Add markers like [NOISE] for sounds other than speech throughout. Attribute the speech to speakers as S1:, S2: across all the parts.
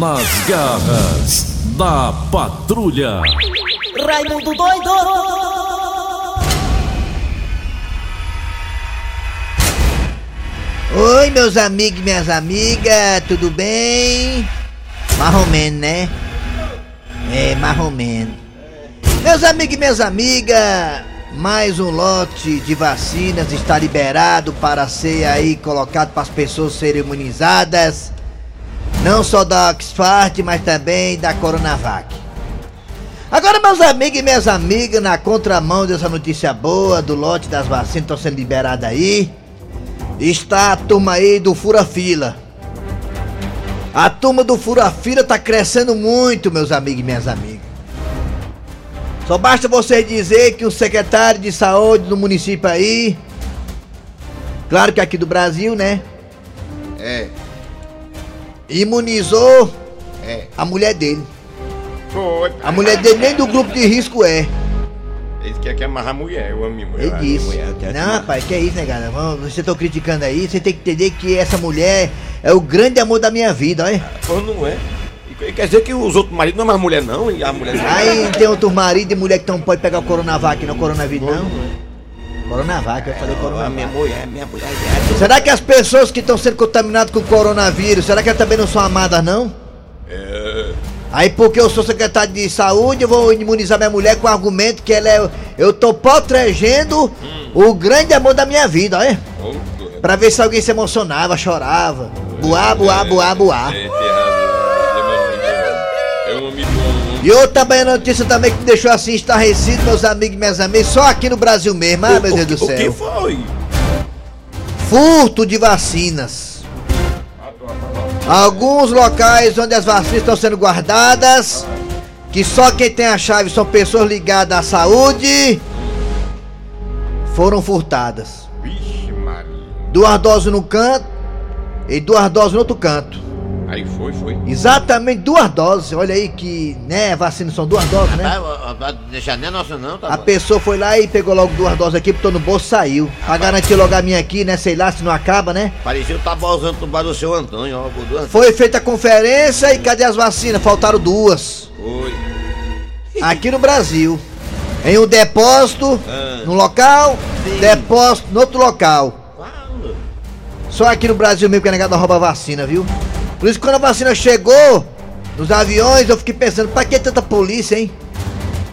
S1: Nas garras da patrulha.
S2: Raimundo doido!
S3: Oi, meus amigos e minhas amigas, tudo bem? Marromeno, né? É, marromeno. Meus amigos e minhas amigas, mais um lote de vacinas está liberado para ser aí colocado para as pessoas serem imunizadas. Não só da Oxford, mas também da Coronavac. Agora, meus amigos e minhas amigas, na contramão dessa notícia boa do lote das vacinas que estão sendo liberadas aí, está a turma aí do Fura Fila. A turma do Fura Fila tá crescendo muito, meus amigos e minhas amigas. Só basta você dizer que o secretário de saúde do município aí, claro que aqui do Brasil, né?
S4: É,
S3: Imunizou
S4: é.
S3: a mulher dele.
S4: Foi.
S3: A mulher dele nem do grupo de risco é.
S4: Ele quer que amarrar a mulher, eu amo minha mulher.
S3: Ele disse.
S4: mulher,
S3: Não, rapaz, que é isso, né, cara? Vamos- Você tá criticando aí, você tem que entender que essa mulher é o grande amor da minha vida, olha.
S4: Pô, não é. Quer dizer que os outros maridos não é mais mulher, não? E a mulher não
S3: Aí tem outro marido e mulher que não pode pegar o Coronavac, não Coronavírus, não. Coronavac, eu falei Coronavac.
S4: minha mulher, minha mulher.
S3: Será que as pessoas que estão sendo contaminadas com o coronavírus, será que elas também não são amadas, não?
S4: É.
S3: Aí porque eu sou secretário de saúde, eu vou imunizar minha mulher com o argumento que ela é. Eu tô protegendo o grande amor da minha vida, olha.
S4: Doido.
S3: Pra ver se alguém se emocionava, chorava. Buá, buá, buá, buá.
S4: É. É homem bom.
S3: E outra também notícia também que me deixou assim estarrecido, meus amigos e minhas amigas, só aqui no Brasil mesmo, ah, meu
S4: O-
S3: Deus do
S4: o- O que
S3: céu.
S4: foi?
S3: Furto de vacinas. Alguns locais onde as vacinas estão sendo guardadas, que só quem tem a chave são pessoas ligadas à saúde, foram furtadas. Duas doses no canto e duas doses no outro canto.
S4: Aí foi, foi.
S3: Exatamente duas doses. Olha aí que, né, vacinas são duas doses, né?
S5: Vai deixar nem a nossa não, tá
S3: A
S5: bom.
S3: pessoa foi lá e pegou logo duas doses aqui, botou no bolso e saiu. Pra garantir logo a minha aqui, né? Sei lá se não acaba, né?
S5: Parecia o tabolzão do bar do seu Antônio, ó, duas.
S3: Foi feita a conferência e cadê as vacinas? Faltaram duas.
S4: Foi.
S3: Aqui no Brasil. Em um depósito,
S5: Ah.
S3: no local,
S5: Sim.
S3: depósito no outro local. Só aqui no Brasil mesmo que a negada rouba vacina, viu? Por isso que quando a vacina chegou nos aviões, eu fiquei pensando, pra que tanta polícia, hein?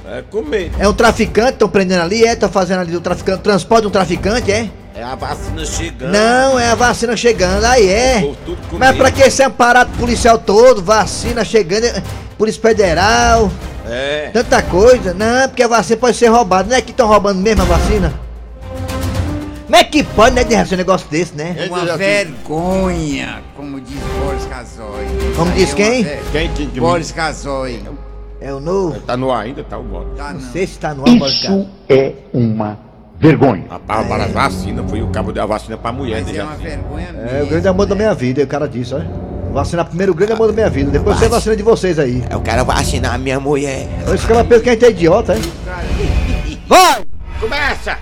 S4: É comer.
S3: É um traficante, estão prendendo ali, é? Estão fazendo ali o traficante, transporte de um traficante, é?
S5: É a vacina chegando.
S3: Não, é a vacina chegando, aí é. Mas pra que esse aparato policial todo, vacina chegando, é, Polícia Federal,
S4: É.
S3: tanta coisa? Não, porque a vacina pode ser roubada, não é que estão roubando mesmo a vacina? Como é que pode, né, de um negócio desse, né?
S4: É.
S6: Uma vergonha, como diz Boris Casoy.
S3: Como diz
S6: é
S3: quem?
S6: ver-
S4: Quem que que
S6: Boris Casoy.
S3: É o novo?
S4: Tá no ar ainda, tá o bota.
S6: Tá
S3: Não
S6: não.
S3: sei se tá no ar, Boris.
S7: Isso é uma vergonha.
S4: Rapaz, para a vacina, foi o cabo da vacina pra mulher
S6: Mas
S4: dele.
S6: é uma vergonha mesmo.
S3: É o grande amor da minha vida, o cara disse, olha. Vacinar primeiro o grande amor da minha vida, depois você vacina de vocês aí.
S5: Eu quero vacinar a minha mulher.
S3: Esse cara pensa que a gente é idiota, hein? Vai!
S4: Começa!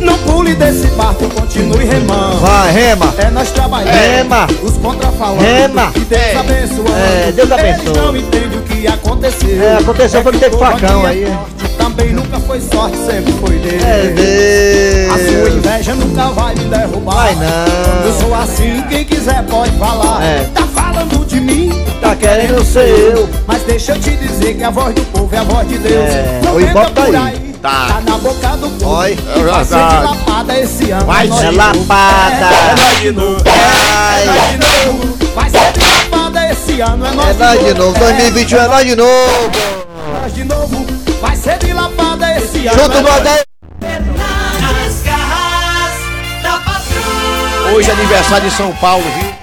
S8: Não pule desse barco, continue remando.
S3: Vai, rema!
S8: É nós trabalhando.
S3: Rema.
S8: Os contrafalantes.
S3: Rema.
S8: E Deus abençoando.
S3: É, Deus abençoe.
S8: Eles não entendem o que aconteceu.
S3: É, aconteceu foi que teve facão aí.
S8: É forte, também nunca foi sorte, sempre foi Deus.
S3: É
S8: A sua
S3: Deus!
S8: inveja nunca vai me derrubar.
S3: Vai não.
S8: Eu sou assim, quem quiser pode falar.
S3: É.
S8: Tá falando de mim,
S3: Tá querendo ser eu.
S8: mas deixa eu te dizer que a voz do povo é a voz de Deus.
S3: É,
S8: Não
S3: o Ibope tá
S8: por
S3: aí.
S8: aí.
S5: Tá.
S8: na boca do povo.
S3: Oi.
S8: E vai ser de lapada esse ano.
S4: Vai
S3: É
S8: de
S3: lapada!
S8: É nós de novo.
S3: Vai.
S8: É nós de novo. Vai ser de lapada esse ano. É nós,
S3: É nós de novo, 2021 é nós de novo!
S8: É nós de novo. Vai ser de lapada esse ano.
S3: Junto
S8: é
S3: no
S8: nós-
S3: Adé!
S2: Nas garras da patrulha.
S4: Hoje é aniversário de São Paulo, viu?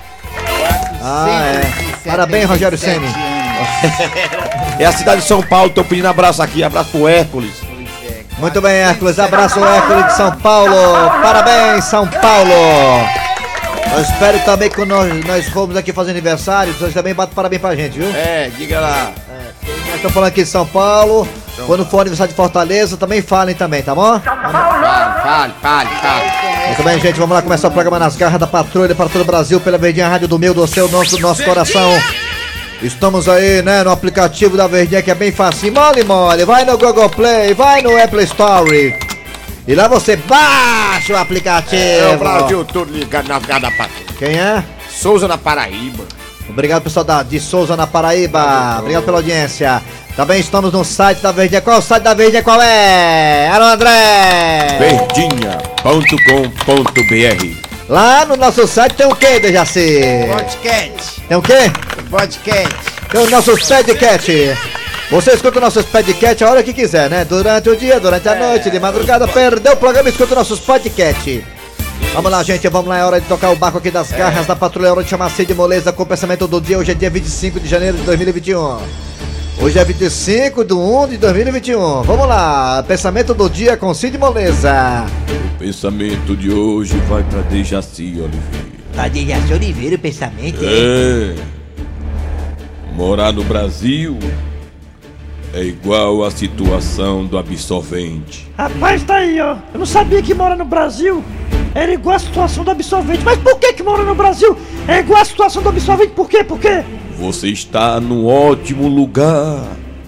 S3: Ah, é. Parabéns, Rogério Ceni.
S4: É a cidade de São Paulo, tô pedindo abraço aqui, abraço pro Hércules.
S3: Muito bem, Hércules. Abraço, Hércules de São Paulo. Parabéns, São Paulo. Eu espero também que nós, nós formos aqui fazer aniversário, vocês também batem parabéns pra gente, viu?
S4: É, diga lá.
S3: Nós estamos falando aqui de São Paulo. Quando for aniversário de Fortaleza, também falem também, tá bom?
S4: Fale, fale, fale.
S3: Muito bem, gente. Vamos lá começar o programa nas garras da patrulha para todo o Brasil, pela Verdinha Rádio do Meu, do Seu, nosso, nosso coração. Estamos aí, né, no aplicativo da Verdinha que é bem fácil. Mole, mole. Vai no Google Play, vai no Apple Store. E lá você baixa o aplicativo.
S5: É o Brasil todo ligado na Patrulha.
S3: Quem é?
S5: Souza na Paraíba.
S3: Obrigado, pessoal da, de Souza na Paraíba. Obrigado pela audiência. Também estamos no site da Verdinha. Qual é o site da Verdinha? Qual é? Alô, André!
S4: Verdinha.com.br
S3: Lá no nosso site tem o que, Dejaci?
S6: Podcast.
S3: Tem o quê?
S6: Podcast.
S3: Tem o nosso Padcat. Você escuta o nosso Padcat a hora que quiser, né? Durante o dia, durante a noite, de madrugada, perdeu o programa, escuta nossos podcast. Vamos lá, gente, vamos lá, é hora de tocar o barco aqui das garras da patrulha, é hora de chamar Cid Moleza com o pensamento do dia. Hoje é dia 25 de janeiro de 2021. Hoje é 25 de 1 de 2021. Vamos lá, pensamento do dia com Cid Moleza.
S1: O pensamento de hoje vai pra Dejaci Oliveira.
S3: Tá Dejaci Oliveira o pensamento,
S1: É. Morar no Brasil é igual a situação do absolvente.
S9: Rapaz, tá aí, ó. Eu não sabia que mora no Brasil. Era igual a situação do absolvente. Mas por que que mora no Brasil? É igual a situação do absolvente. Por quê? Por quê?
S1: Você está num ótimo lugar,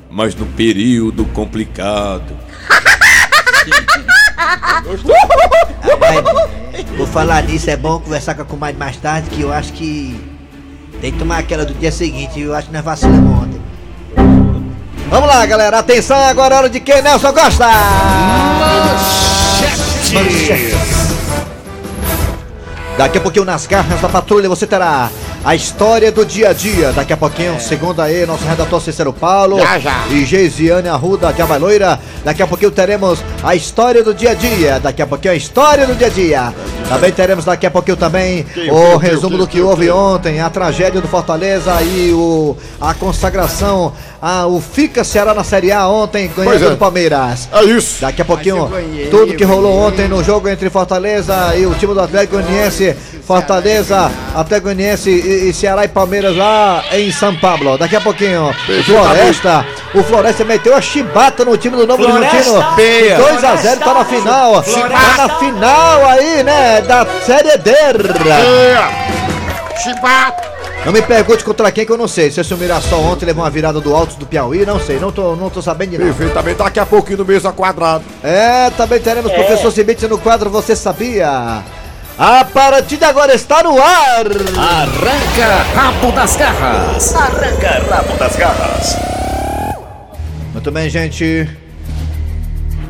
S1: mas no período complicado. [LAUGHS]
S3: Rapaz, vou falar nisso, é bom conversar com a comadre mais tarde, que eu acho que tem que tomar aquela do dia seguinte, eu acho que nós vacilamos ontem. Vamos lá, galera, atenção, agora é hora de quem Nelson gosta! Manchete. Daqui a pouquinho nas garras da patrulha você terá a história do dia a dia. Daqui a pouquinho, segundo aí, nosso redator Cícero Paulo
S5: Já, já.
S3: e Geisiane Arruda de Abaloira. Daqui a pouquinho teremos a história do dia a dia. Daqui a pouquinho a história do dia a dia. Também teremos daqui a pouquinho também o resumo do que houve ontem, a tragédia do Fortaleza e o, a consagração, a, o Fica Ceará na Série A ontem, ganhando
S5: é.
S3: do Palmeiras.
S5: É isso.
S3: Daqui a pouquinho,
S6: ganhei,
S3: tudo que rolou ontem no jogo entre Fortaleza e o time do Atlético Goianiense. Fortaleza, Atlético Goianiense e, e Ceará e Palmeiras lá em São Paulo. Daqui a pouquinho, o Floresta. O Floresta meteu a chibata no time do Novo Horizontino. 2x0, tá na final. Tá na final aí, né? Da Série D.
S5: Chibata.
S3: Não me pergunte contra quem que eu não sei. Se esse Mirassol ontem levou uma virada do alto do Piauí, não sei. Não tô, não tô sabendo de nada.
S5: Perfeitamente, daqui a pouquinho no mesa quadrado.
S3: É, também teremos professor Cibite no quadro Você Sabia? A partir de agora está no ar!
S1: Arranca rabo das garras! Arranca rabo das garras!
S3: Muito bem, gente.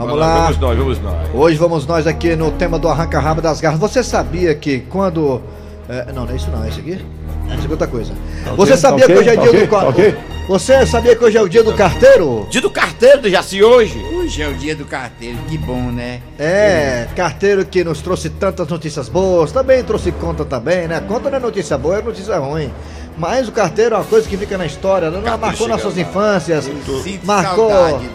S3: Vamos lá.
S4: Vamos nós, vamos nós.
S3: Hoje vamos nós aqui no tema do Arranca Rabo das Garras. Você sabia que quando. é, não, não é isso não, é isso aqui? Isso aqui é outra coisa. Você sabia que hoje é dia do. qua- Você sabia que hoje é o dia do carteiro?
S5: Dia do carteiro do Jaci hoje.
S6: Hoje é o dia do carteiro, que bom, né?
S3: É, carteiro que nos trouxe tantas notícias boas, também trouxe conta também, né? Conta não é notícia boa, é notícia ruim. Mas o carteiro é uma coisa que fica na história, né? marcou nossas infâncias,
S6: Sinto
S3: marcou.
S6: saudade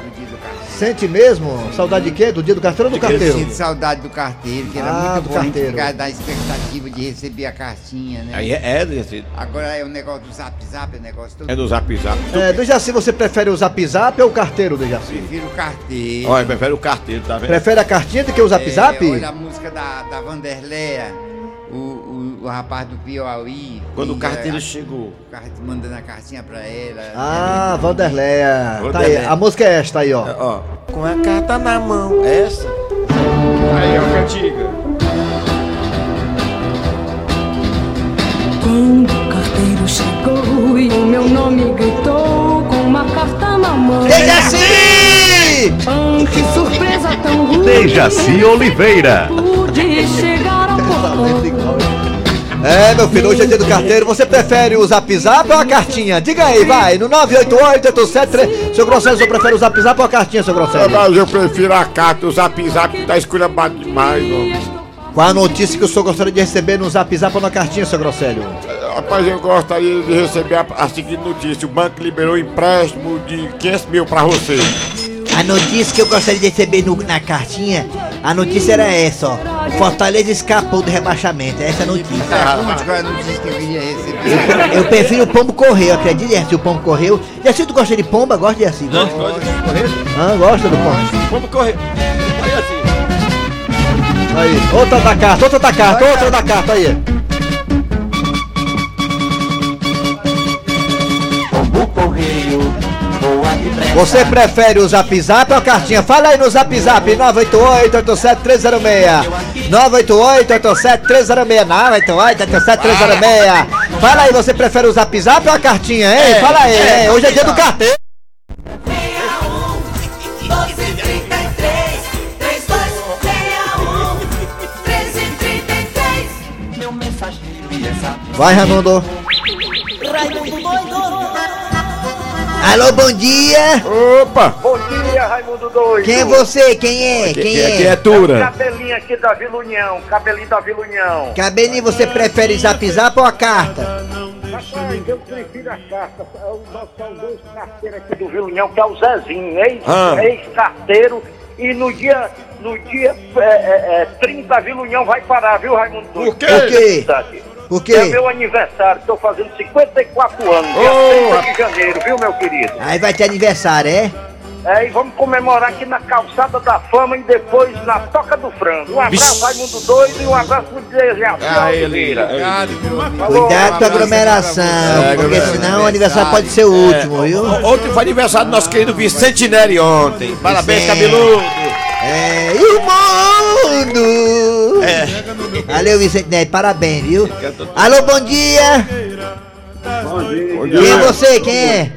S3: Sente mesmo? Saudade de quê? Do dia do carteiro ou do
S6: Eu
S3: carteiro?
S6: sinto saudade do carteiro, que era
S3: Ah,
S6: muito
S3: do
S6: bom
S3: carteiro.
S6: ficar da expectativa de receber a cartinha, né?
S5: Aí é, é, Jaci.
S6: Agora é o negócio do zap zap, é o negócio todo.
S5: É no zap zap.
S3: É, Dejaci, você prefere o zap zap ou o carteiro, Dejaci?
S6: Prefiro o carteiro.
S5: Olha, prefere o carteiro, tá vendo?
S3: Prefere a cartinha do que o zap
S6: É,
S3: zap?
S6: Olha a música da, da Vanderleia, o, o, o rapaz do Piauí.
S5: Quando o carteiro
S6: é,
S5: chegou.
S6: Mandando a cartinha pra ela.
S3: Ah, Vanderleia. Tá aí, a música é esta aí, ó.
S5: Ó, com a carta na mão, essa. Aí, ó, cantiga.
S10: Quando o carteiro chegou e o meu nome gritou com uma carta na mão.
S3: Dejaci!
S10: Ah, que surpresa tão ruim.
S7: Dejaci Oliveira.
S10: Pude chegar ao portão.
S3: É, meu filho, hoje é dia do carteiro. Você prefere o zap zap ou a cartinha? Diga aí, vai, no 988-873. Seu Grosselho, você prefere o zap zap ou a cartinha, seu Grosselho?
S5: Mas eu prefiro a carta, o zap zap tá esculhambado demais, ó.
S3: Qual a notícia que o senhor gostaria de receber no zap zap ou na cartinha, seu Grosselho?
S5: Rapaz, eu gostaria de receber a, a seguinte notícia: o banco liberou empréstimo de 500 mil pra você.
S3: A notícia que eu gostaria de receber no- na cartinha, a notícia era essa, ó. O Fortaleza escapou do rebaixamento, essa é a notícia.
S6: Pergunte qual é a notícia eu
S3: prefiro o pombo correio, acredite, se o pombo correio. E assim, tu gosta de pomba? Gosta de assim? Gosta? Ah, gosta do pombo.
S5: Vamos correr. Aí assim.
S3: Aí, outra da carta, outra da carta, outra da carta aí. Você prefere o Zap Zap ou a cartinha? Fala aí no Zap Zap 988-87306 988-87306 988-87306 Fala aí, você prefere o Zap Zap ou a cartinha, hein?
S5: É,
S3: Fala aí,
S5: é,
S3: hein? Hoje é dia do carteiro.
S11: 1233 3261 1333 Meu mensageiro e essa
S3: Vai, Raimundo.
S11: Raimundo doido
S3: Alô, bom dia
S7: Opa!
S4: Bom dia, Raimundo Doido.
S3: Quem é você? Quem é? Quem
S5: Quem
S3: é?
S5: é Tura?
S4: Cabelinho aqui da Vila União, cabelinho da Vila União.
S3: Cabelinho, você prefere Zap Zap ou a carta?
S4: Rapaz, eu prefiro a carta. Nós são dois carteiros aqui do Vila União, que é o Zezinho, ex-
S5: Ah.
S4: ex-carteiro. e no dia, no dia é, é, é, 30 a Vila União vai parar, viu, Raimundo Doido?
S7: Por quê?
S3: Por quê?
S4: É meu aniversário, estou fazendo 54 anos, dia
S7: Ô,
S4: 30 de janeiro, viu, meu querido?
S3: Aí vai ter aniversário, é?
S4: É, e vamos comemorar aqui na Calçada da Fama e depois na Toca do Frango. Um abraço, Raimundo Doido, e um abraço pro
S7: ele.
S4: Oliveira.
S3: Cuidado com a aglomeração,
S5: É,
S3: porque
S5: aglomeração.
S3: senão o aniversário pode ser o último, viu?
S5: Ontem foi aniversário do nosso querido Vicente Neri ontem. Parabéns,
S3: Vicente.
S5: cabeludo.
S3: É, e o mundo! É. Valeu, Vicente Neto, parabéns, viu? Alô, bom dia!
S7: Bom
S3: Quem é você? Quem é?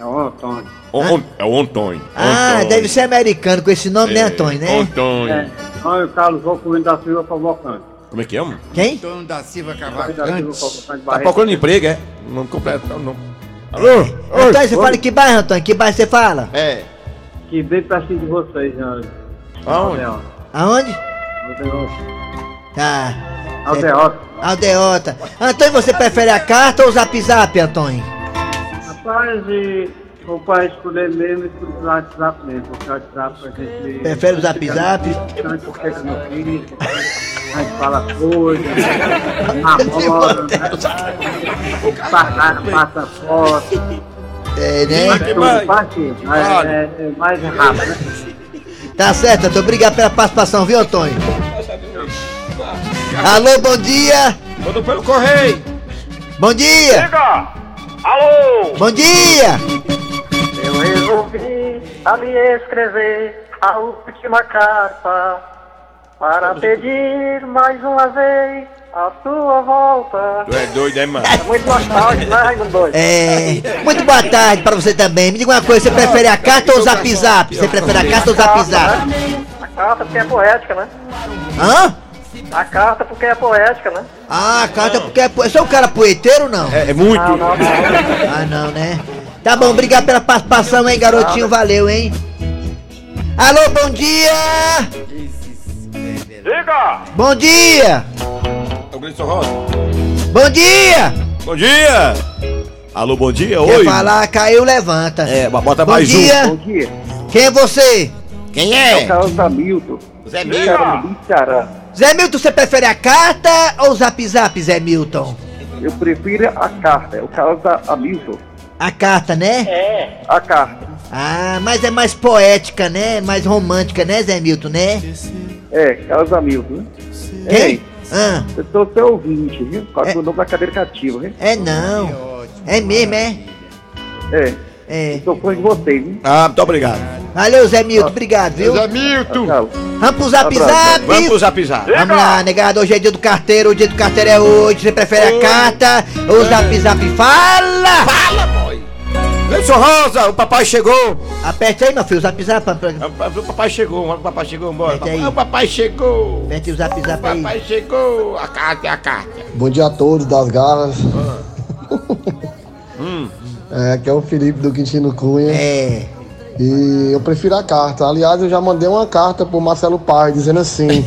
S7: O- o- É o Antônio.
S3: Ah,
S7: Antônio.
S3: deve ser americano com esse nome, né, Antônio, né?
S7: Antônio.
S12: Olha o Carlos Volcumento da Silva Cavalcante.
S5: Como é que é, mano?
S3: Quem?
S13: Antônio da Silva Cavalcante.
S5: Tá procurando emprego, é? Não completo, não. não.
S7: Alô?
S3: Antônio, você fala em que bairro, Antônio? Que bairro você fala?
S5: É.
S12: Que bem pertinho de vocês, Jânio.
S5: Aonde?
S3: Aonde?
S12: Aldeota.
S3: Tá.
S12: Aldeota.
S3: Aldeota. Antônio, você prefere a carta ou o zap zap, Antônio?
S12: Rapaz, e o pai escolher mesmo, escolher o WhatsApp mesmo. Porque o WhatsApp a gente...
S3: Prefere o zap zap?
S12: Tanto porque é meu filho, a gente fala coisa, [LAUGHS] namora, né? Passa, passa foto.
S3: É, né?
S12: Mas é, é mais rápido, né?
S3: Tá certo, Antônio. Obrigado pela participação, viu, Antônio? Alô, bom dia!
S5: Mandou pelo correio.
S3: Bom dia!
S4: Liga! Alô!
S3: Bom dia!
S4: Eu resolvi ali escrever a última carta para pedir mais uma vez a sua volta.
S7: Tu é doido, é, mano?
S4: É muito nostálgico, né, Raimundo Doido?
S3: É. Muito boa tarde pra você também. Me diga uma coisa, você prefere a carta ou o zap zap? Você prefere a carta ou o zap zap?
S4: né? A carta porque é poética, né?
S3: Hã?
S4: A carta porque é poética, né?
S3: Ah, a carta porque é. po- Você é um cara poeteiro ou não?
S5: É, é muito.
S4: Não, não, não.
S3: Ah, não, né? Tá bom, obrigado pela participação, hein, garotinho. Valeu, hein? Alô, bom dia!
S4: Liga!
S3: Bom dia!
S5: É o Gleison Rosa.
S3: Bom dia!
S5: Bom dia! Alô, bom dia,
S3: Quer
S5: oi.
S3: falar, caiu, levanta.
S5: É, bota
S3: Bom
S5: mais
S3: dia!
S12: Bom dia.
S3: Quem é você?
S5: Quem é?
S12: Carlos Hamilton.
S5: Zé
S4: Liga!
S12: Ceará.
S3: Zé Milton, você prefere a carta ou o zap zap, Zé Milton?
S12: Eu prefiro a carta, é o Carlos Hamilton.
S3: A carta, né?
S4: É.
S12: A carta.
S3: Ah, mas é mais poética, né? Mais romântica, né, Zé Milton, né?
S12: É, Carlos Hamilton. né?
S3: Quem?
S12: Ei,
S3: Ah,
S12: eu sou seu ouvinte, viu? Qual
S3: É.
S12: é o nome da cadeira cativa, viu?
S3: é não. É mesmo, é?
S12: É,
S3: É.
S12: sou fã de vocês, viu?
S5: Ah, muito obrigado.
S3: Valeu, Zé Milton, obrigado, viu?
S7: Zé Milton!
S12: Tchau.
S3: Vamos pro zap zap!
S5: Vamos pro zap zap.
S3: Vamos lá, negado, hoje é dia do carteiro, o dia do carteiro é hoje. Você prefere a carta ou o zap zap? Fala!
S5: Fala, boy. Gleison Rosa, o papai chegou.
S3: Aperte aí, meu filho, o zap zap. pra-
S5: O papai chegou, o papai chegou, bora. O papai chegou.
S3: Aperte o zap
S5: O
S3: zap aí.
S5: papai chegou. A carta é a carta.
S14: Bom dia a todos das garras. [LAUGHS]
S5: Hum.
S14: É, aqui é o Felipe do Quintino Cunha.
S3: É.
S14: E eu prefiro a carta. Aliás, eu já mandei uma carta pro Marcelo Paz dizendo assim: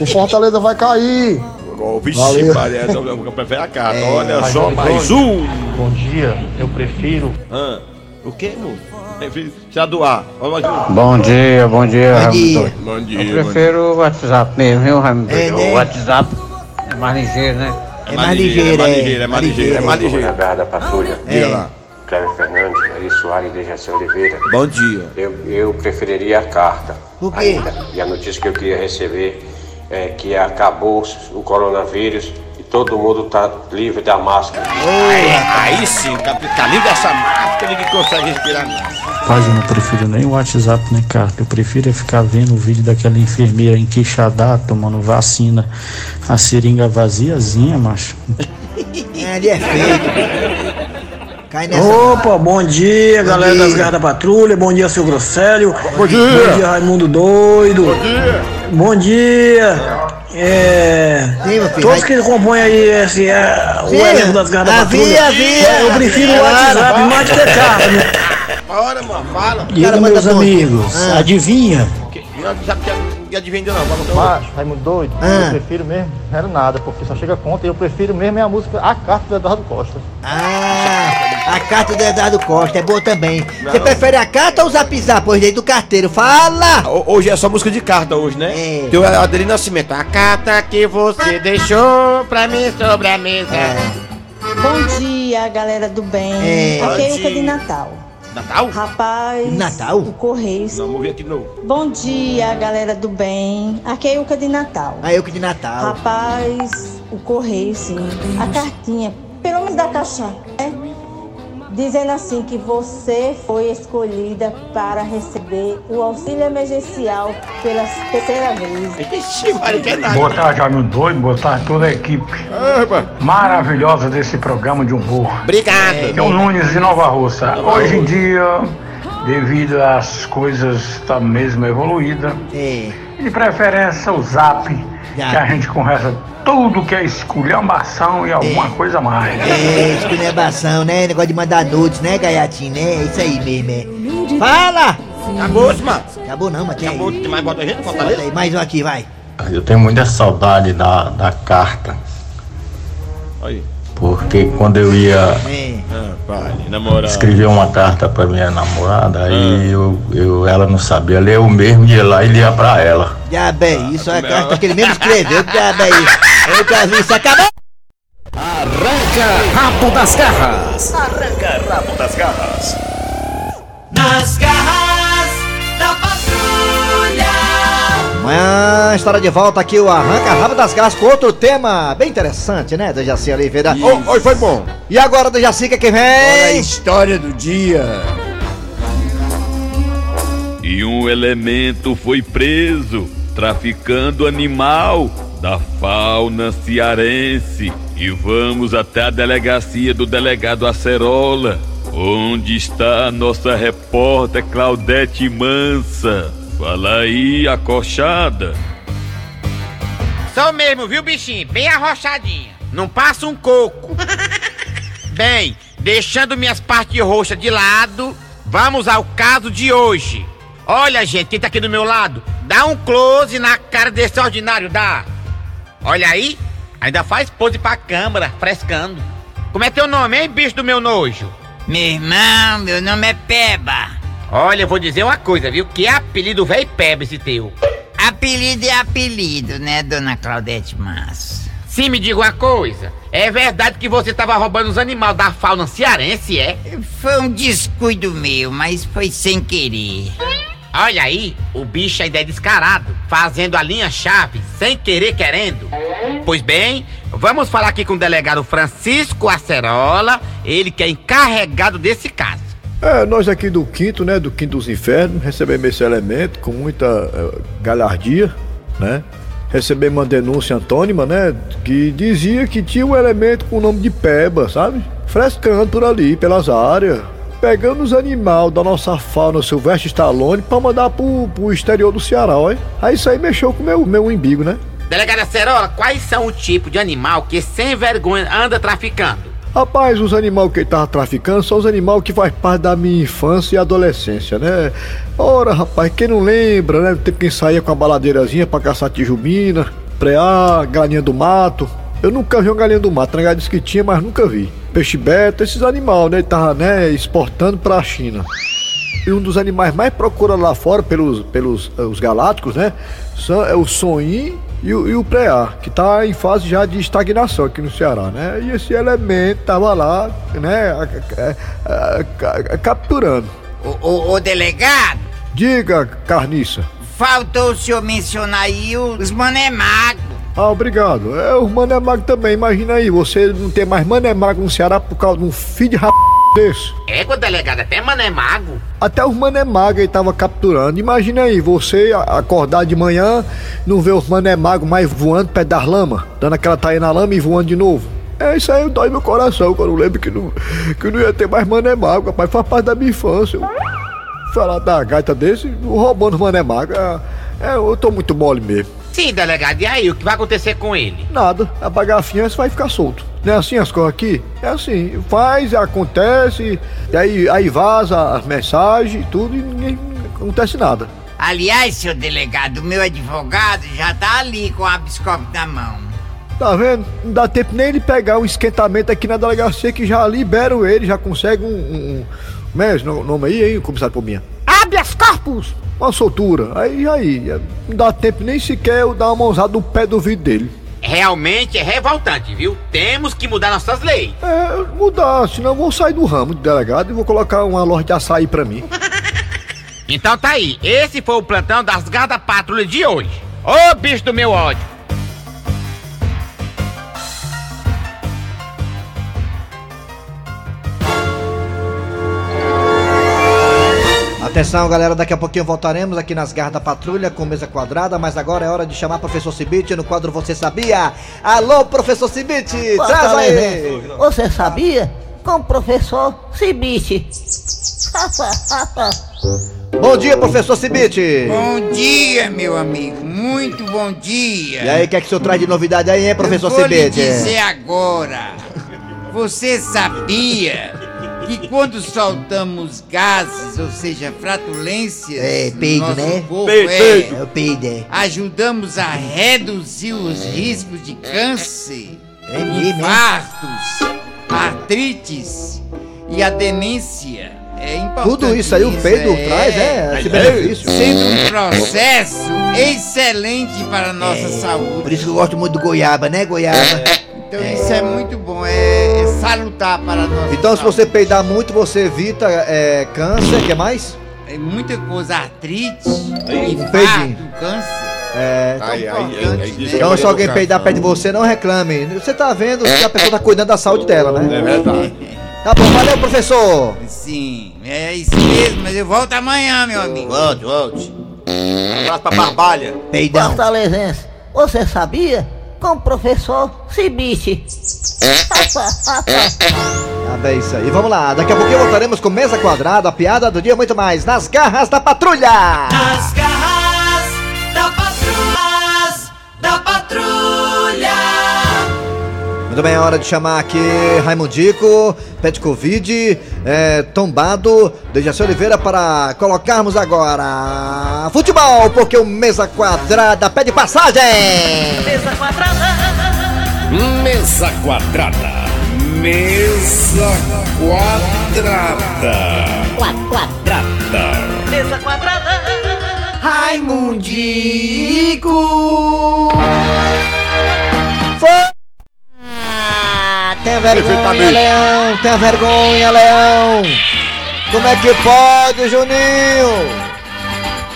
S14: o Fortaleza vai cair.
S7: Oh, vixe,
S14: Valeu.
S7: Maria, eu prefiro a carta.
S3: É.
S7: Olha só, mais um.
S14: Bom dia, eu prefiro.
S5: Ah, o? Prefiro tirar do ar. Mais.
S10: Bom dia, bom dia,
S3: Bom
S10: Raimundo
S3: dia.
S7: Bom dia,
S10: Eu prefiro o WhatsApp mesmo, viu, Raimundo
S3: É, né?
S10: O WhatsApp é mais ligeiro, né?
S3: É mais ligeiro,
S7: é mais
S3: é.
S7: ligeiro, é mais ligeiro, é mais ligeiro.
S15: da Patrulha,
S5: Diga lá.
S15: Cléber Fernandes, Ari Soares e Dejaci Oliveira.
S5: Bom dia.
S15: Eu, eu preferiria a carta.
S3: Por quê?
S15: Ainda. E a notícia que eu queria receber é que acabou o coronavírus e Todo mundo tá livre da máscara.
S4: Aí, aí sim, tá, tá livre dessa máscara ninguém consegue respirar mais.
S16: Rapaz, eu não prefiro nem o WhatsApp nem carta. Eu prefiro é ficar vendo o vídeo daquela enfermeira em Quixadá tomando vacina, a seringa vaziazinha, macho.
S3: É, ele é feito. Cai nessa.
S17: Opa, bom dia, galera
S3: dia.
S17: das Garras da Patrulha. Bom dia, seu Grosselio.
S5: Bom dia.
S17: Bom dia, Raimundo Doido.
S5: Bom dia.
S17: Bom dia. É.
S3: Sim, filho,
S17: Todos
S3: vai-
S17: que compõem aí esse, é, o elenco das Garras da Patrulha.
S3: havia.
S17: Eu prefiro o WhatsApp mais que ter carta, né?
S4: Bora, mano, fala.
S16: E aí, meus amigos,
S3: Ah.
S16: adivinha?
S4: Que- Não sabe que adivinha não. Vamos
S18: Macho, Raimundo doido,
S3: Ah.
S18: eu prefiro mesmo, não era nada, porque só chega conta e eu prefiro mesmo é a música A Carta do Eduardo Costa.
S3: Ah, a carta do Eduardo Costa é boa também. Você prefere a carta ou o zap zap hoje aí do carteiro? Fala!
S4: Ho- Hoje é só música de carta hoje, né?
S3: É.
S4: Tem o Adelino Nascimento. A carta que você deixou pra mim sobre a mesa.
S11: Bom dia, galera do bem.
S3: É.
S11: Aqui é Ilka de. Natal.
S4: Natal?
S11: Rapaz.
S3: Natal?
S11: O Correio.
S4: Não, vamos ver aqui de novo.
S11: Bom dia, galera do bem. Aqui é Ilka de Natal.
S3: Aí eu que de Natal.
S11: Rapaz, o Correio, sim. A cartinha, pelo menos da caixa, é, dizendo assim que você foi escolhida para receber o auxílio emergencial pela terceira vez.
S4: Ixi, Mário, que é nada.
S19: Boa tarde, Raimundo Doido. Boa tarde a toda a equipe maravilhosa desse programa de humor.
S4: Obrigado.
S19: Que é o Nunes de Nova Russa. Hoje em dia, devido às coisas estar mesmo evoluída,
S3: É.
S19: de preferência o zap, que a gente conversa tudo que é esculhambação e alguma coisa mais.
S3: É, esculhambação, né? Negócio de mandar nudes, né, gaiatinho, né? É isso aí mesmo, é. Fala!
S4: Acabou, mano.
S3: Acabou não, mas tem
S4: Acabou,
S3: aí.
S4: tem mais bota gente?
S3: Bota aí, mais um aqui, vai.
S20: Eu tenho muita saudade da, da carta,
S4: Aí.
S20: porque quando eu ia
S3: É.
S1: Ah, vale, na moral.
S20: escrever uma carta para minha namorada, aí eu, eu, ela não sabia ler, eu mesmo ia lá e lia pra ela.
S3: Diabo é isso, é a carta que ele mesmo escreveu, diabo é isso? Eu já vi isso, acabou!
S7: Arranca rabo das garras. Arranca rabo das garras.
S2: Nas garras
S3: Amanhã estará de volta aqui o Arranca Rabo das Garras com outro tema bem interessante, né, Dejaci Oliveira?
S5: Ô, Oi, foi bom.
S3: E agora, Dejaci, o que que
S1: Olha a
S3: vem?
S1: história do dia. E um elemento foi preso traficando animal da fauna cearense. E vamos até a delegacia do delegado Acerola, onde está a nossa repórter Claudete Mansa. Fala aí, acochada.
S21: Sou mesmo, viu, bichinho? Bem arrochadinha. Não passa um coco. [LAUGHS] Bem, deixando minhas partes roxas de lado, vamos ao caso de hoje. Olha, gente, quem tá aqui do meu lado, dá um close na cara desse ordinário, dá. Olha aí, ainda faz pose pra câmera, frescando. Como é teu nome, hein, bicho do meu nojo?
S22: Meu irmão, meu nome é Peba.
S21: Olha, eu vou dizer uma coisa, viu? Que apelido velho Peba esse teu.
S22: Apelido é apelido, né, dona Claudete Massa?
S21: Sim, me diga uma coisa. É verdade que você tava roubando os animais da fauna cearense, é?
S22: Foi um descuido meu, mas foi sem querer.
S21: Olha aí, o bicho ainda é descarado, fazendo a linha-chave, sem querer querendo. Pois bem, vamos falar aqui com o delegado Francisco Acerola, ele que é encarregado desse caso.
S23: É, nós aqui do quinto, né, do quinto dos infernos, recebemos esse elemento com muita eh, galhardia, né? Recebemos uma denúncia antônima, né, que dizia que tinha um elemento com o nome de Peba, sabe? Frescando por ali, pelas áreas, pegando os animais da nossa fauna Silvestre Stallone pra mandar pro, pro exterior do Ceará, olha. Aí isso aí mexeu com o meu, meu umbigo, né?
S21: Delegado Acerola, quais são o tipo de animal que sem vergonha anda traficando?
S23: Rapaz, os animais que ele tava traficando são os animais que faz parte da minha infância e adolescência, né? Ora, rapaz, quem não lembra, né? Do tempo que saía com a baladeirazinha pra caçar tijubina, preá, galinha do mato. Eu nunca vi uma galinha do mato, né? Disse que tinha, mas nunca vi. Peixe beta, esses animais, né? Ele tava, né, exportando pra China. E um dos animais mais procurados lá fora pelos, pelos eh, os galácticos, né? São, é o sonim e o, e o preá, que tá em fase já de estagnação aqui no Ceará, né? E esse elemento tava lá, né? a- a- a- capturando.
S22: Ô, ô, ô, delegado,
S23: Diga, carniça.
S22: faltou o senhor mencionar aí os mané magro.
S23: Ah, obrigado. É, o Mané Mago também, imagina aí, você não ter mais Mané Mago no Ceará por causa de um filho de rap desse.
S21: Égua, delegado, até mané mago.
S23: Até os Mané Mago aí tava capturando. Imagina aí, você acordar de manhã, não ver os Mané Mago mais voando perto das lama, dando aquela taia na lama e voando de novo. É, isso aí dói meu coração, quando eu lembro que não, que não ia ter mais Mané Mago, rapaz, faz parte da minha infância. Falar da gaita desse, roubando os Mané Mago, é, é, eu tô muito mole mesmo.
S21: Sim, delegado, e aí, o que vai acontecer com ele?
S23: Nada, apagar a fiança vai ficar solto. Não é assim as coisas aqui? É assim, faz, acontece, e aí, aí vaza as mensagens e tudo e ninguém acontece nada.
S22: Aliás, seu delegado, o meu advogado já tá ali com a biscope na mão.
S23: Tá vendo? Não dá tempo nem ele pegar um esquentamento aqui na delegacia que já liberam ele, já consegue um. um, um como é esse no- nome aí, hein, comissário Pominha?
S22: Habeas corpus!
S23: Uma soltura. Aí, aí, é, não dá tempo nem sequer eu dar uma mãozada no pé do vidro dele.
S21: Realmente é revoltante, viu? Temos que mudar nossas leis.
S23: É, mudar, senão eu vou sair do ramo de delegado e vou colocar uma loja de açaí pra mim. [LAUGHS]
S21: Então tá aí, esse foi o plantão das Garda Patrulha de hoje. Ô bicho do meu ódio!
S3: Atenção, galera, daqui a pouquinho voltaremos aqui nas garras da patrulha com mesa quadrada, mas agora é hora de chamar professor Cibite no quadro Você Sabia? Alô, professor Cibite, traz aí!
S24: Você sabia? Com o professor Cibite.
S3: Bom dia, professor Cibite!
S13: Bom dia, meu amigo. Muito bom dia.
S3: E aí, o que é que o senhor traz de novidade aí, hein, professor
S13: Eu vou lhe
S3: Cibite?
S13: dizer agora. Você sabia que quando soltamos gases, ou seja, flatulências,
S3: É,
S13: no
S3: peido,
S13: nosso
S3: né?
S13: corpo,
S3: Peido,
S13: é,
S3: peido. É peido, é.
S13: ajudamos a reduzir os riscos de câncer,
S3: É
S13: infartos, artrites e a demência. É importante
S3: Tudo isso aí o peido traz, é, esse benefício.
S13: Sendo um processo excelente para a nossa saúde.
S3: Por isso que eu gosto muito do goiaba, né, goiaba?
S13: Então isso é muito bom, é, salutar para nossa
S3: Então, se você peidar muito, você evita é, câncer, o que mais?
S13: É muita coisa, artrite,
S3: peidinho.
S13: infarto, câncer.
S3: É,
S13: Aí, aí, aí, aí diz que
S3: então,
S13: é
S3: se alguém peidar perto de você, não reclame. Você tá vendo que a pessoa tá cuidando da saúde dela, né?
S5: É verdade. [LAUGHS]
S3: Tá bom, valeu, professor.
S13: Sim, é isso mesmo, mas eu volto amanhã, meu amigo.
S4: Volte, volte. Um abraço pra Barbalha.
S3: Peidão.
S24: Fortalezense, você sabia? Com o professor Cibite.
S3: Ah, bem, isso aí. Vamos lá, daqui a pouquinho voltaremos com mesa quadrada, a piada do dia muito mais nas garras da patrulha.
S2: Nas garras
S3: Muito bem, é hora de chamar aqui Raimundico, Pet Covid, é, Tombado, Dejaci Oliveira para colocarmos agora futebol, porque o Mesa Quadrada pede passagem.
S2: Mesa quadrada.
S7: Mesa quadrada. Mesa quadrada. Quadrada.
S2: Mesa quadrada. Raimundico.
S3: Foi! Vergonha, Leão! Tenha vergonha, Leão! Como é que pode, Juninho?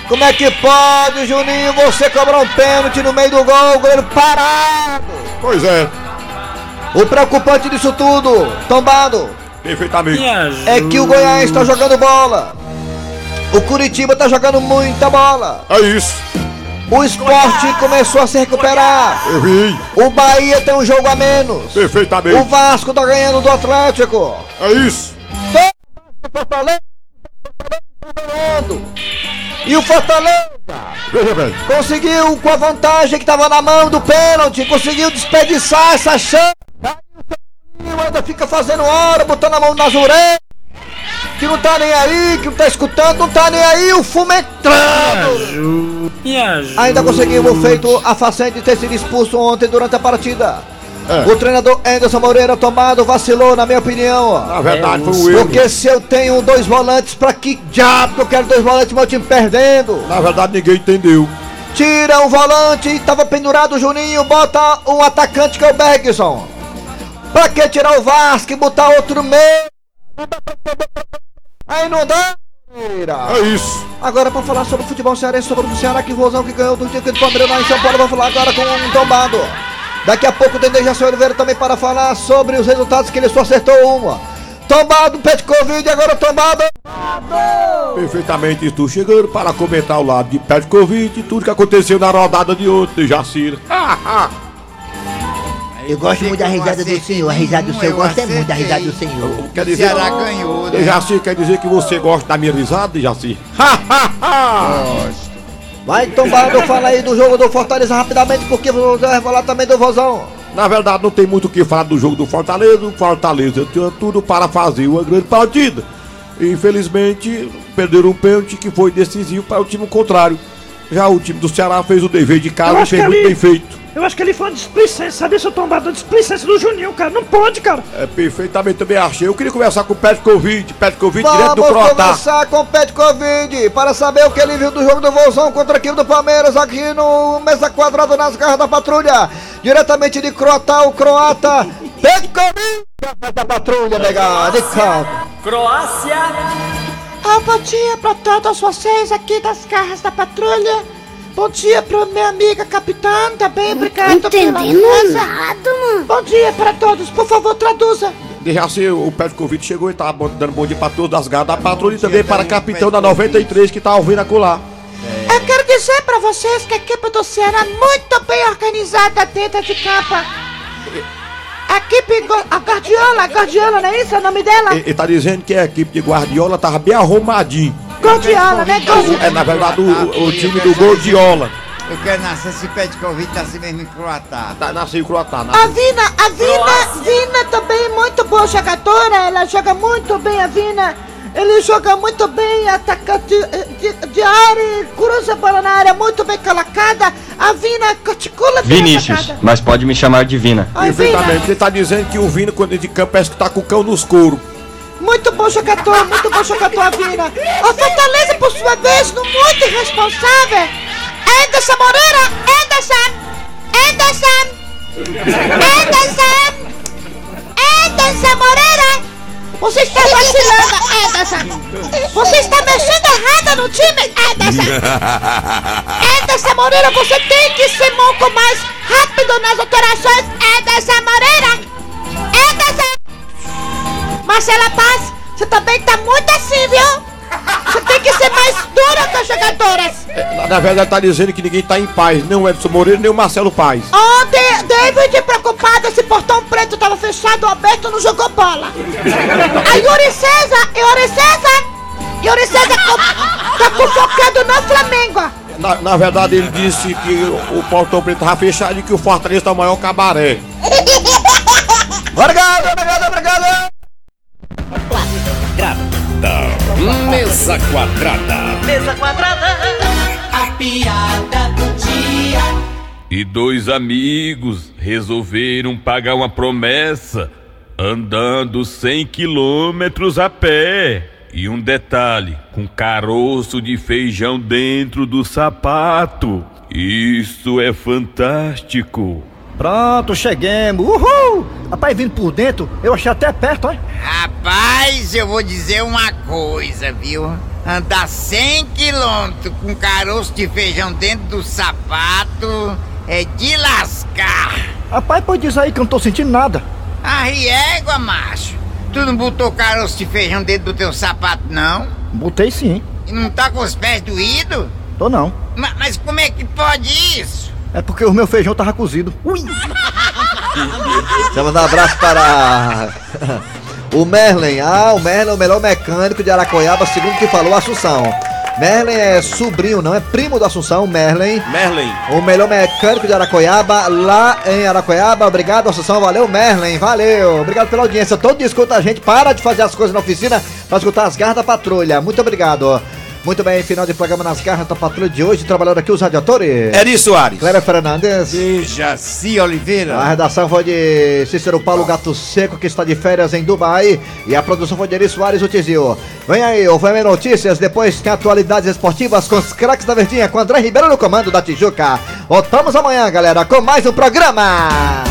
S3: Como é que pode, Juninho, você cobrar um pênalti no meio do gol, o goleiro parado?
S5: Pois é.
S3: O preocupante disso tudo, tombado,
S5: Perfeitamente.
S3: é que o Goiás está jogando bola. O Curitiba está jogando muita bola.
S5: É isso.
S3: O esporte começou a se recuperar.
S5: Eu vi.
S3: O Bahia tem um jogo a menos.
S5: Perfeitamente.
S3: O Vasco tá ganhando do Atlético.
S5: É isso.
S3: E o Fortaleza conseguiu, com a vantagem que tava na mão do pênalti, conseguiu desperdiçar essa chance. Aí o ainda fica fazendo hora, botando a mão nas orelhas. Que não tá nem aí, que não tá escutando, não tá nem aí, o fumo entrando. Ainda conseguiu o feito a façanha de ter sido expulso ontem durante a partida. O treinador Anderson Moreira tomado vacilou, na minha opinião. ó.
S5: Na verdade, foi um erro.
S3: Porque se eu tenho dois volantes, pra que diabo eu quero dois volantes, meu time perdendo?
S5: Na verdade, ninguém entendeu.
S3: Tira um volante, tava pendurado o Juninho, bota um atacante que é o Bergson. Pra que tirar o Vasco e botar outro meio? Aí não dá.
S5: É isso.
S23: Agora pra falar sobre o futebol cearense, sobre o Ceará que vozão que ganhou do time do Palmeiras lá em São Paulo, vamos falar agora com um tombado. Daqui a pouco tem Dejaci Oliveira também para falar sobre os resultados que ele só acertou uma. Tombado, pet Covid, agora tombado.
S5: Perfeitamente, estou chegando para comentar ao lado de Pet Covid e tudo que aconteceu na rodada de ontem, Jacir.
S3: Eu gosto muito da risada do senhor, a risada do senhor, eu gosto é muito da risada do senhor.
S5: Quer dizer,
S13: Ceará ganhou, né?
S5: Jacir, quer dizer que você gosta da minha risada, Jacir? [LAUGHS]
S23: Vai tombado, fala aí do jogo do Fortaleza rapidamente, porque você vai falar também do vozão.
S5: Na verdade, não tem muito o que falar do jogo do Fortaleza. O Fortaleza tinha tudo para fazer uma grande partida. Infelizmente, perderam um pênalti que foi decisivo para o time contrário. Já o time do Ceará fez o dever de casa e fez muito bem feito.
S17: Eu acho que ele foi uma displicência, sabia, seu tombado? Uma displicência do Juninho, cara. Não pode, cara.
S5: É, perfeitamente também achei. Eu queria conversar com o Pet Covid, Pet Covid direto do
S23: Vamos
S5: Croatá.
S23: conversar com o Pet Covid para saber o que ele viu do jogo do Vozão contra a equipe do Palmeiras aqui no Mesa Quadrada nas garras da patrulha. Diretamente de Croatá, o croata Pet Covid da patrulha, negado. De campo.
S2: Croácia.
S25: Ah, bom dia pra todos vocês aqui das garras da patrulha. Bom dia pra minha amiga capitã, tá bem? Obrigado pela
S2: nada,
S25: Bom dia pra todos, por favor, traduza.
S5: Já sei, o Pet Covid chegou e tá dando bom dia para todos as garras da patrulha e também para a capitão da 93 que tá ouvindo acolá.
S25: Eu quero dizer pra vocês que a equipe do Ceará é muito bem organizada dentro de campo. A equipe, a Guardiola, a Guardiola, não é isso o nome dela?
S5: Ele tá dizendo que a equipe de Guardiola tava bem arrumadinho.
S25: Guardiola, né? Guardiola.
S5: É, na verdade, o, o time do Gordiola.
S13: Eu quero nascer se pede convite, nascer mesmo em Croatá.
S5: Tá, nasceu em Croatá,
S25: A
S5: nasceu.
S25: Vina, a Vina, Vina também é muito boa jogadora, ela joga muito bem a Vina. Ele joga muito bem, ataca de, de, de área, cruza a bola na área, muito bem colocada. A Vina articula bem a
S26: Vinícius, mas pode me chamar de Vina.
S25: Ai,
S5: Perfeitamente. Ele tá dizendo que o Vino, quando ele de campo, parece que tá com o cão nos couro.
S25: Muito bom jogador, muito bom jogador a Vina. O Fortaleza, por sua vez, no muito irresponsável. Anderson Moreira, Anderson, Anderson, Anderson, Anderson Moreira. Você está vacilando, Anderson. Você está mexendo errado no time, Anderson. Anderson Moreira, você tem que ser pouco mais rápido nas alterações, Anderson Moreira. Marcela Paz, você também tá muito assim, viu? Você tem que ser mais dura com as jogadoras.
S5: Na, na verdade, tá dizendo que ninguém tá em paz. Nem o Edson Moreira, nem o Marcelo Paz.
S25: Ontem, David preocupado, esse portão preto tava fechado, o Alberto não jogou bola. A Yuri César, Yuri César, Yuri César co- tá focado no Flamengo.
S5: Na, na verdade, ele disse que o Portão Preto tava fechado e que o Fortaleza tá o maior cabaré. [LAUGHS]
S23: Obrigado, obrigado, obrigado.
S7: Mesa quadrada.
S2: Mesa quadrada. A piada do dia.
S1: E dois amigos resolveram pagar uma promessa andando 100 quilômetros a pé. E um detalhe, com caroço de feijão dentro do sapato. Isso é fantástico.
S23: Pronto, cheguemos. Uhul! Rapaz, vindo por dentro, eu achei até perto, ó.
S21: Rapaz, eu vou dizer uma coisa, viu? Andar 100 quilômetros com caroço de feijão dentro do sapato é de lascar.
S23: Rapaz, pode dizer aí que eu não tô sentindo nada.
S21: A riégua, macho. Tu não botou caroço de feijão dentro do teu sapato, não?
S23: Botei sim.
S21: E não tá com os pés doídos?
S23: Tô não.
S21: Ma- mas como é que pode isso?
S23: É porque o meu feijão tava cozido. Ui!
S3: Deixa eu mandar um abraço para [LAUGHS] o Merlin. Ah, o Merlin é o melhor mecânico de Aracoiaba, segundo que falou Assunção. Merlin é sobrinho, não é primo do Assunção, Merlin.
S4: Merlin.
S3: O melhor mecânico de Aracoiaba, lá em Aracoiaba. Obrigado, Assunção. Valeu, Merlin. Valeu. Obrigado pela audiência. Todo dia escuta a gente. Para de fazer as coisas na oficina pra escutar as garras da patrulha. Muito obrigado. Muito bem, final de programa nas garras da patrulha de hoje. Trabalhando aqui os radiadores.
S4: Eri Soares.
S3: Cléber Fernandes.
S13: E Jaci Oliveira.
S3: A redação foi de Cícero Paulo Gato Seco, que está de férias em Dubai. E a produção foi de Eri Soares, o Tizil. Vem aí, o VM Notícias, depois tem atualidades esportivas com os craques da Verdinha, com André Ribeiro no comando da Tijuca. Voltamos amanhã, galera, com mais um programa.